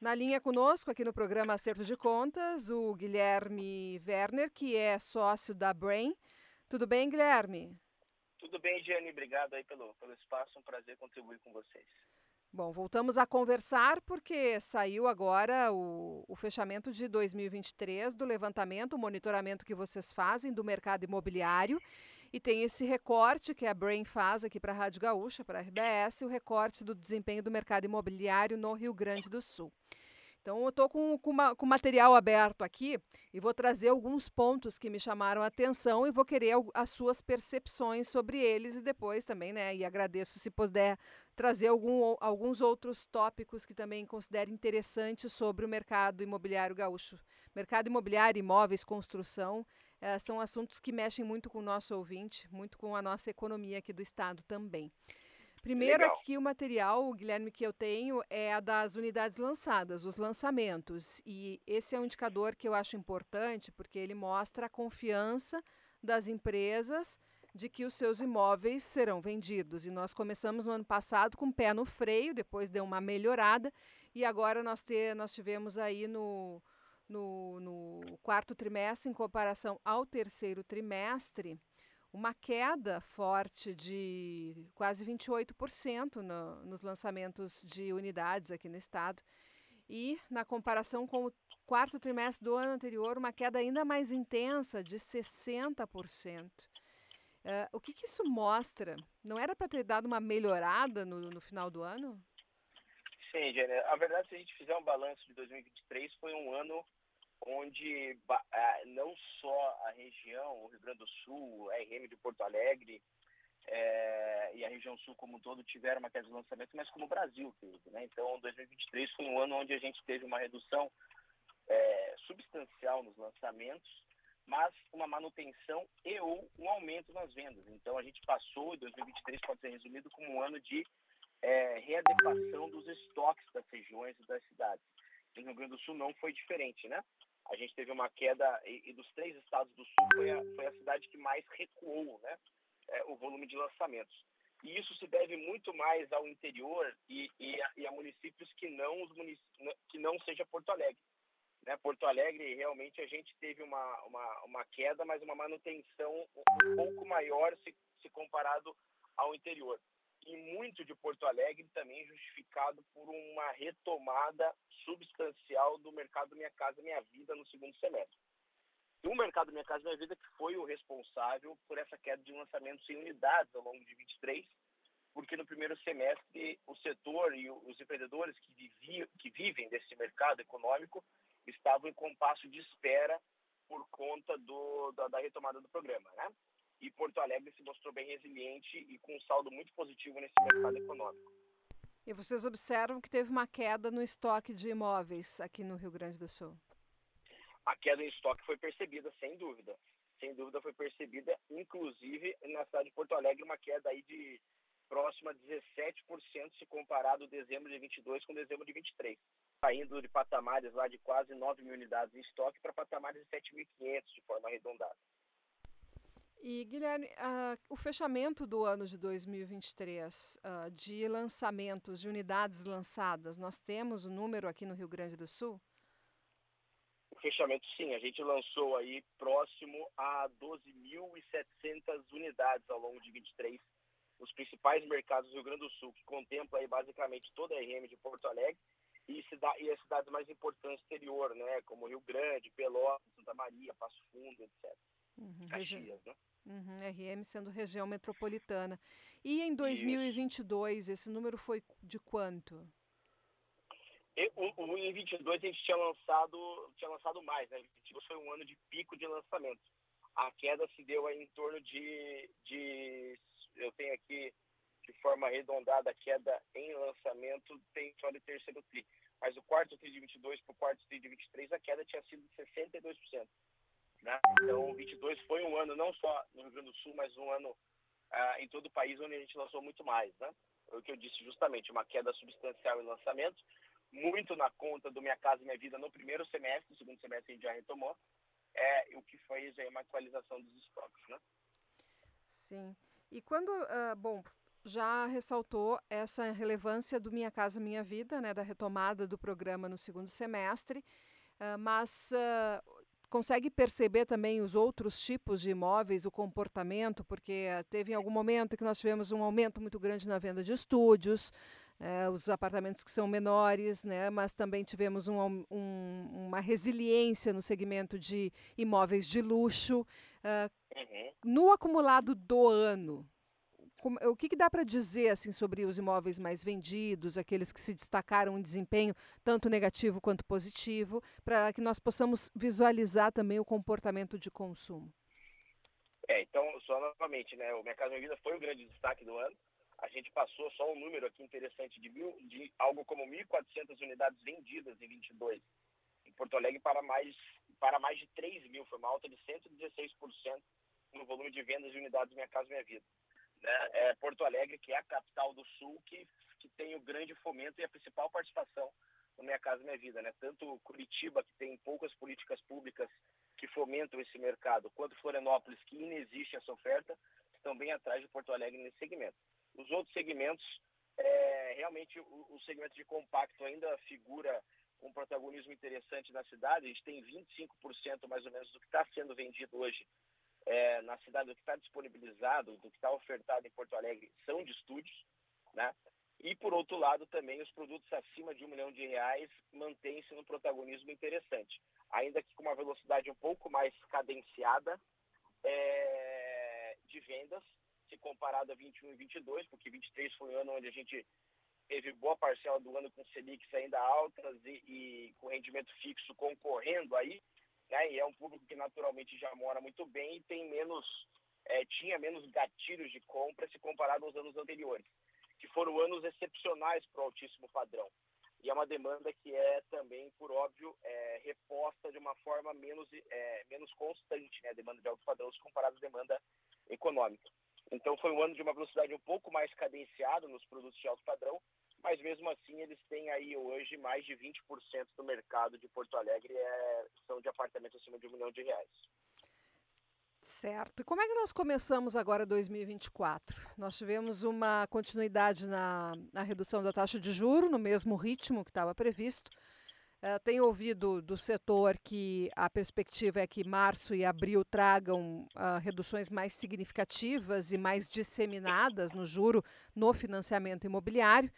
Na linha conosco, aqui no programa Acerto de Contas, o Guilherme Werner, que é sócio da Brain. Tudo bem, Guilherme? Tudo bem, Gianni. Obrigado aí pelo, pelo espaço. Um prazer contribuir com vocês. Bom, voltamos a conversar porque saiu agora o, o, fechamento de 2023 do levantamento, o monitoramento que vocês fazem do mercado imobiliário. E tem esse recorte que a Brain faz aqui para a Rádio Gaúcha, para a RBS, o recorte do desempenho do mercado imobiliário no Rio Grande do Sul. Então, eu estou com, com, material aberto aqui e vou trazer alguns pontos que me chamaram a atenção e vou querer as suas percepções sobre eles e depois também, né? E agradeço se puder trazer algum, alguns outros tópicos que também considere interessantes sobre o mercado imobiliário gaúcho. Mercado imobiliário, imóveis, construção, eh, são assuntos que mexem muito com o nosso ouvinte, muito com a nossa economia aqui do estado também. Primeiro Legal. aqui o material, Guilherme, que eu tenho é a das unidades lançadas, os lançamentos. E esse é um indicador que eu acho importante porque ele mostra a confiança das empresas de que os seus imóveis serão vendidos. E nós começamos no ano passado com o pé no freio, depois deu uma melhorada e agora nós, te, nós tivemos aí no, no, no quarto trimestre, em comparação ao terceiro trimestre, uma queda forte de quase 28% no, nos lançamentos de unidades aqui no estado. E, na comparação com o quarto trimestre do ano anterior, uma queda ainda mais intensa, de 60%. Uh, o que, que, isso mostra? Não era para ter dado uma melhorada no, no final do ano? Sim, Gênia. A verdade, se a gente fizer um balanço de 2023, foi um ano onde não só região, o Rio Grande do Sul, a RM de Porto Alegre é, e a região sul como um todo tiveram uma queda de lançamento, mas como o Brasil teve. Né? Então, 2023 foi um ano onde a gente teve uma redução é, substancial nos lançamentos, mas uma manutenção e ou um aumento nas vendas. Então, a gente passou, 2023 pode ser resumido como um ano de é, readequação dos estoques das regiões e das cidades. No Rio Grande do Sul não foi diferente, né? A gente teve uma queda, e, e dos três estados do sul foi a, foi a cidade que mais recuou né, é, o volume de lançamentos. E isso se deve muito mais ao interior e, e, a, e a, municípios que não, os munic... que não seja Porto Alegre. Né? Porto Alegre, realmente, a gente teve uma, uma, uma queda, mas uma manutenção um pouco maior se, se comparado ao interior e muito de Porto Alegre também justificado por uma retomada substancial do mercado Minha Casa Minha Vida no segundo semestre. E o mercado Minha Casa Minha Vida que foi o responsável por essa queda de lançamentos em unidades ao longo de 23, porque no primeiro semestre o setor e os empreendedores que, viviam, que vivem desse mercado econômico estavam em compasso de espera por conta do, da, da retomada do programa, né? E Porto Alegre se mostrou bem resiliente e com um saldo muito positivo nesse mercado econômico. E vocês observam que teve uma queda no estoque de imóveis aqui no Rio Grande do Sul? A queda em estoque foi percebida, sem dúvida. Sem dúvida foi percebida, inclusive na cidade de Porto Alegre, uma queda aí de próxima a 17% se comparado dezembro de 22 com dezembro de 23. Saindo de patamares lá de quase 9 mil unidades em estoque para patamares de 7.500 de forma arredondada. E, Guilherme, uh, o fechamento do ano de 2023 uh, de lançamentos, de unidades lançadas, nós temos o número aqui no Rio Grande do Sul? O fechamento, sim. A gente lançou aí próximo a 12.700 unidades ao longo de 23 os principais mercados do Rio Grande do Sul, que contempla aí basicamente toda a RM de Porto Alegre e, cida e as cidades mais importantes do exterior, né, como Rio Grande, Pelotas, Santa Maria, Passo Fundo, etc. Uhum, Caxias, né? Uhum, RM sendo região metropolitana. E em 2022, Isso. esse número foi de quanto? E, em 22 a gente tinha lançado, tinha lançado mais, né? 22 foi um ano de pico de lançamentos. A queda se deu em torno de, de eu tenho aqui de forma arredondada a queda em lançamento tem só de terceiro tri. Mas o quarto tri de 22 para o quarto tri de 23 a queda tinha sido de 62%. Né? Então, 22 foi um ano não só no Rio Grande do Sul, mas um ano ah, em todo o país onde a gente lançou muito mais. Né? Foi o que eu disse justamente, uma queda substancial em lançamentos, muito na conta do Minha Casa Minha Vida no primeiro semestre, no segundo semestre a gente já retomou, é, o que fez aí uma atualização dos estoques. Né? Sim. E quando, uh, bom, já ressaltou essa relevância do Minha Casa Minha Vida, né, da retomada do programa no segundo semestre, uh, mas uh, consegue perceber também os outros tipos de imóveis, o comportamento, porque teve em algum momento que nós tivemos um aumento muito grande na venda de estúdios, é, os apartamentos que são menores, né, mas também tivemos um, um, uma resiliência no segmento de imóveis de luxo. Uh, uhum. No acumulado do ano, como, o que, que dá para dizer assim sobre os imóveis mais vendidos, aqueles que se destacaram em desempenho tanto negativo quanto positivo, para que nós possamos visualizar também o comportamento de consumo? É, então, só novamente, né, o Minha Vida foi o grande destaque do ano a gente passou só um número aqui interessante de, mil, de algo como 1.400 unidades vendidas em 22. Em Porto Alegre, para mais, para mais de 3 mil, foi uma alta de 116% no volume de vendas de unidades Minha Casa Minha Vida. Né? É Porto Alegre, que é a capital do Sul, que, que tem o grande fomento e a principal participação no Minha Casa Minha Vida. Né? Tanto Curitiba, que tem poucas políticas públicas que fomentam esse mercado, quanto Florianópolis, que inexiste essa oferta, estão bem atrás de Porto Alegre nesse segmento. Os outros segmentos, é, realmente o, o, segmento de compacto ainda figura um protagonismo interessante na cidade. A gente tem 25% mais ou menos do que está sendo vendido hoje é, na cidade, do que está disponibilizado, do que está ofertado em Porto Alegre, são de estúdios, né? E, por outro lado, também os produtos acima de um milhão de reais mantêm-se no protagonismo interessante, ainda que com uma velocidade um pouco mais cadenciada é, de vendas, se comparado a 21 e 22, porque 23 foi o ano onde a gente teve boa parcela do ano com Selics ainda altas e, e com rendimento fixo concorrendo aí, né? E é um público que naturalmente já mora muito bem e tem menos, é, tinha menos gatilhos de compra se comparado aos anos anteriores, que foram anos excepcionais para o altíssimo padrão. E é uma demanda que é também, por óbvio, é, reposta de uma forma menos, é, menos constante, né? A demanda de alto padrão se comparado à demanda econômica. Então foi um ano de uma velocidade um pouco mais cadenciada nos produtos de alto padrão, mas mesmo assim eles têm aí hoje mais de 20% do mercado de Porto Alegre é, são de apartamentos acima de um milhão de reais. Certo. E como é que nós começamos agora 2024? Nós tivemos uma continuidade na, na redução da taxa de juro no mesmo ritmo que estava previsto. Uh, tenho ouvido do setor que a perspectiva é que março e abril tragam uh, reduções mais significativas e mais disseminadas no juro no financiamento imobiliário.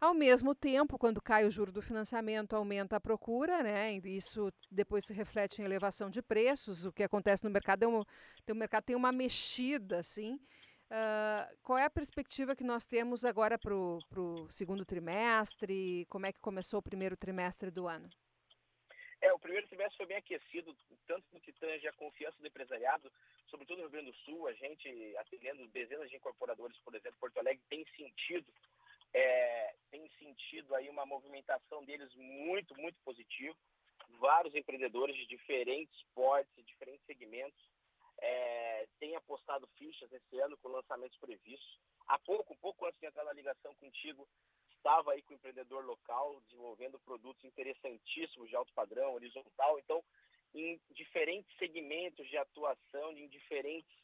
Ao mesmo tempo, quando cai o juro do financiamento, aumenta a procura, né? Isso depois se reflete em elevação de preços. O que acontece no mercado é um, o mercado tem uma mexida, assim. Uh, qual é a perspectiva que nós temos agora para o segundo trimestre? Como é que começou o primeiro trimestre do ano? É, o primeiro trimestre foi bem aquecido, tanto no que tange a confiança do empresariado, sobretudo no Rio Grande do Sul, a gente, atendendo dezenas de incorporadores, por exemplo, Porto Alegre, tem sentido, é, tem sentido aí uma movimentação deles muito, muito positiva. Vários empreendedores de diferentes portes, diferentes segmentos, é, tem apostado fichas esse ano com lançamentos previstos. Há pouco, um pouco antes de entrar na ligação contigo, estava aí com o empreendedor local desenvolvendo produtos interessantíssimos de alto padrão, horizontal. Então, em diferentes segmentos de atuação, em diferentes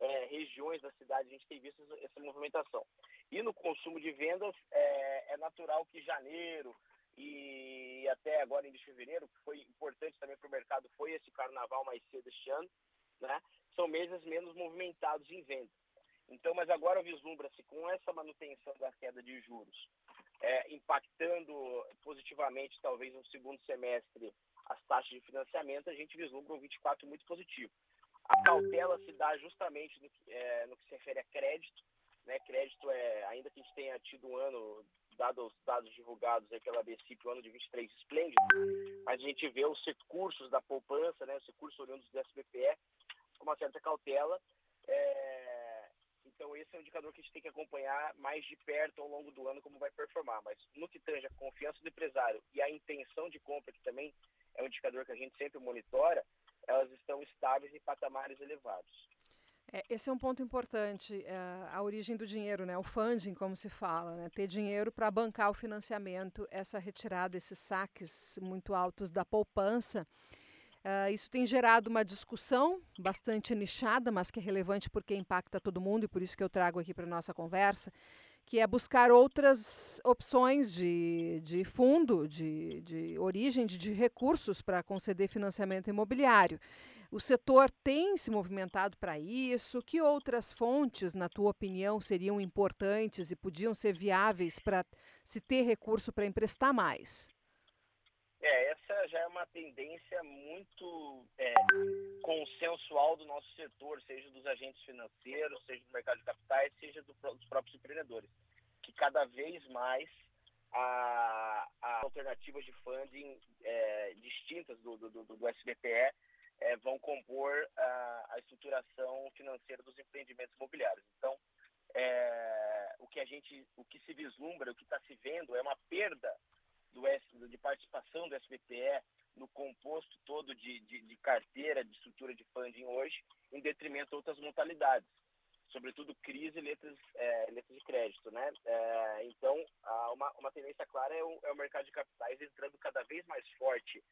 é, regiões da cidade, a gente tem visto essa movimentação. E no consumo de vendas, é, é natural que janeiro e até agora em fevereiro, que foi importante também para o mercado, foi esse carnaval mais cedo este ano, né? são meses menos movimentados em venda. Então, mas agora vislumbra-se com essa manutenção da queda de juros, é, impactando positivamente, talvez no segundo semestre, as taxas de financiamento, a gente vislumbra um 24 muito positivo. A cautela se dá justamente no, é, no que se refere a crédito. Né? Crédito é, ainda que a gente tenha tido um ano, dado os dados divulgados aí pela BCIP, o ano de 23 esplêndido, a gente vê os recursos da poupança, né, os recursos oriundos do SBPE, com uma certa cautela. É, então esse é um indicador que a gente tem que acompanhar mais de perto ao longo do ano como vai performar. Mas no que tange a confiança do empresário e a intenção de compra, que também é um indicador que a gente sempre monitora, elas estão estáveis em patamares elevados. É, esse é um ponto importante, é, a origem do dinheiro, né? o funding, como se fala, né? ter dinheiro para bancar o financiamento, essa retirada, esses saques muito altos da poupança. Uh, isso tem gerado uma discussão bastante nichada, mas que é relevante porque impacta todo mundo e por isso que eu trago aqui para nossa conversa, que é buscar outras opções de, de fundo, de, de origem, de, de recursos para conceder financiamento imobiliário. O setor tem se movimentado para isso? Que outras fontes, na tua opinião, seriam importantes e podiam ser viáveis para se ter recurso para emprestar mais? É, essa já é uma tendência muito é, consensual do nosso setor, seja dos agentes financeiros, seja do mercado de capitais, seja do, dos próprios empreendedores, que cada vez mais a, a alternativas de funding é, distintas do, do, do, do SBPE é, vão compor a, a, estruturação financeira dos empreendimentos imobiliários. Então, é, o que a gente, o que se vislumbra, o que está se vendo é uma perda do S, de participação do SBPE no composto todo de, de, de, carteira, de estrutura de funding hoje, em detrimento de outras modalidades, sobretudo crise e letras, é, letras de crédito. Né? É, então, uma, uma tendência clara é o, é o mercado de capitais entrando cada vez mais forte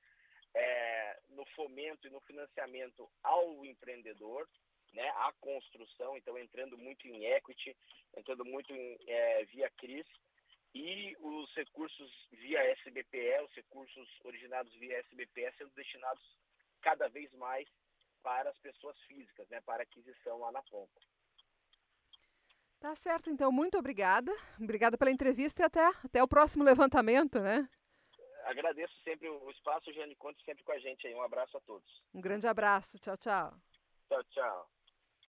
é, no fomento e no financiamento ao empreendedor, né, à construção, então entrando muito em equity, entrando muito em, é, via CRIs, e os recursos via SBPE, os recursos originados via SBPE sendo destinados cada vez mais para as pessoas físicas, né, para aquisição lá na ponta. Tá certo, então, muito obrigada. Obrigada pela entrevista e até, até o próximo levantamento, né? Agradeço sempre o espaço, Jane, conte sempre com a gente aí. Um abraço a todos. Um grande abraço. Tchau, tchau. Tchau, tchau.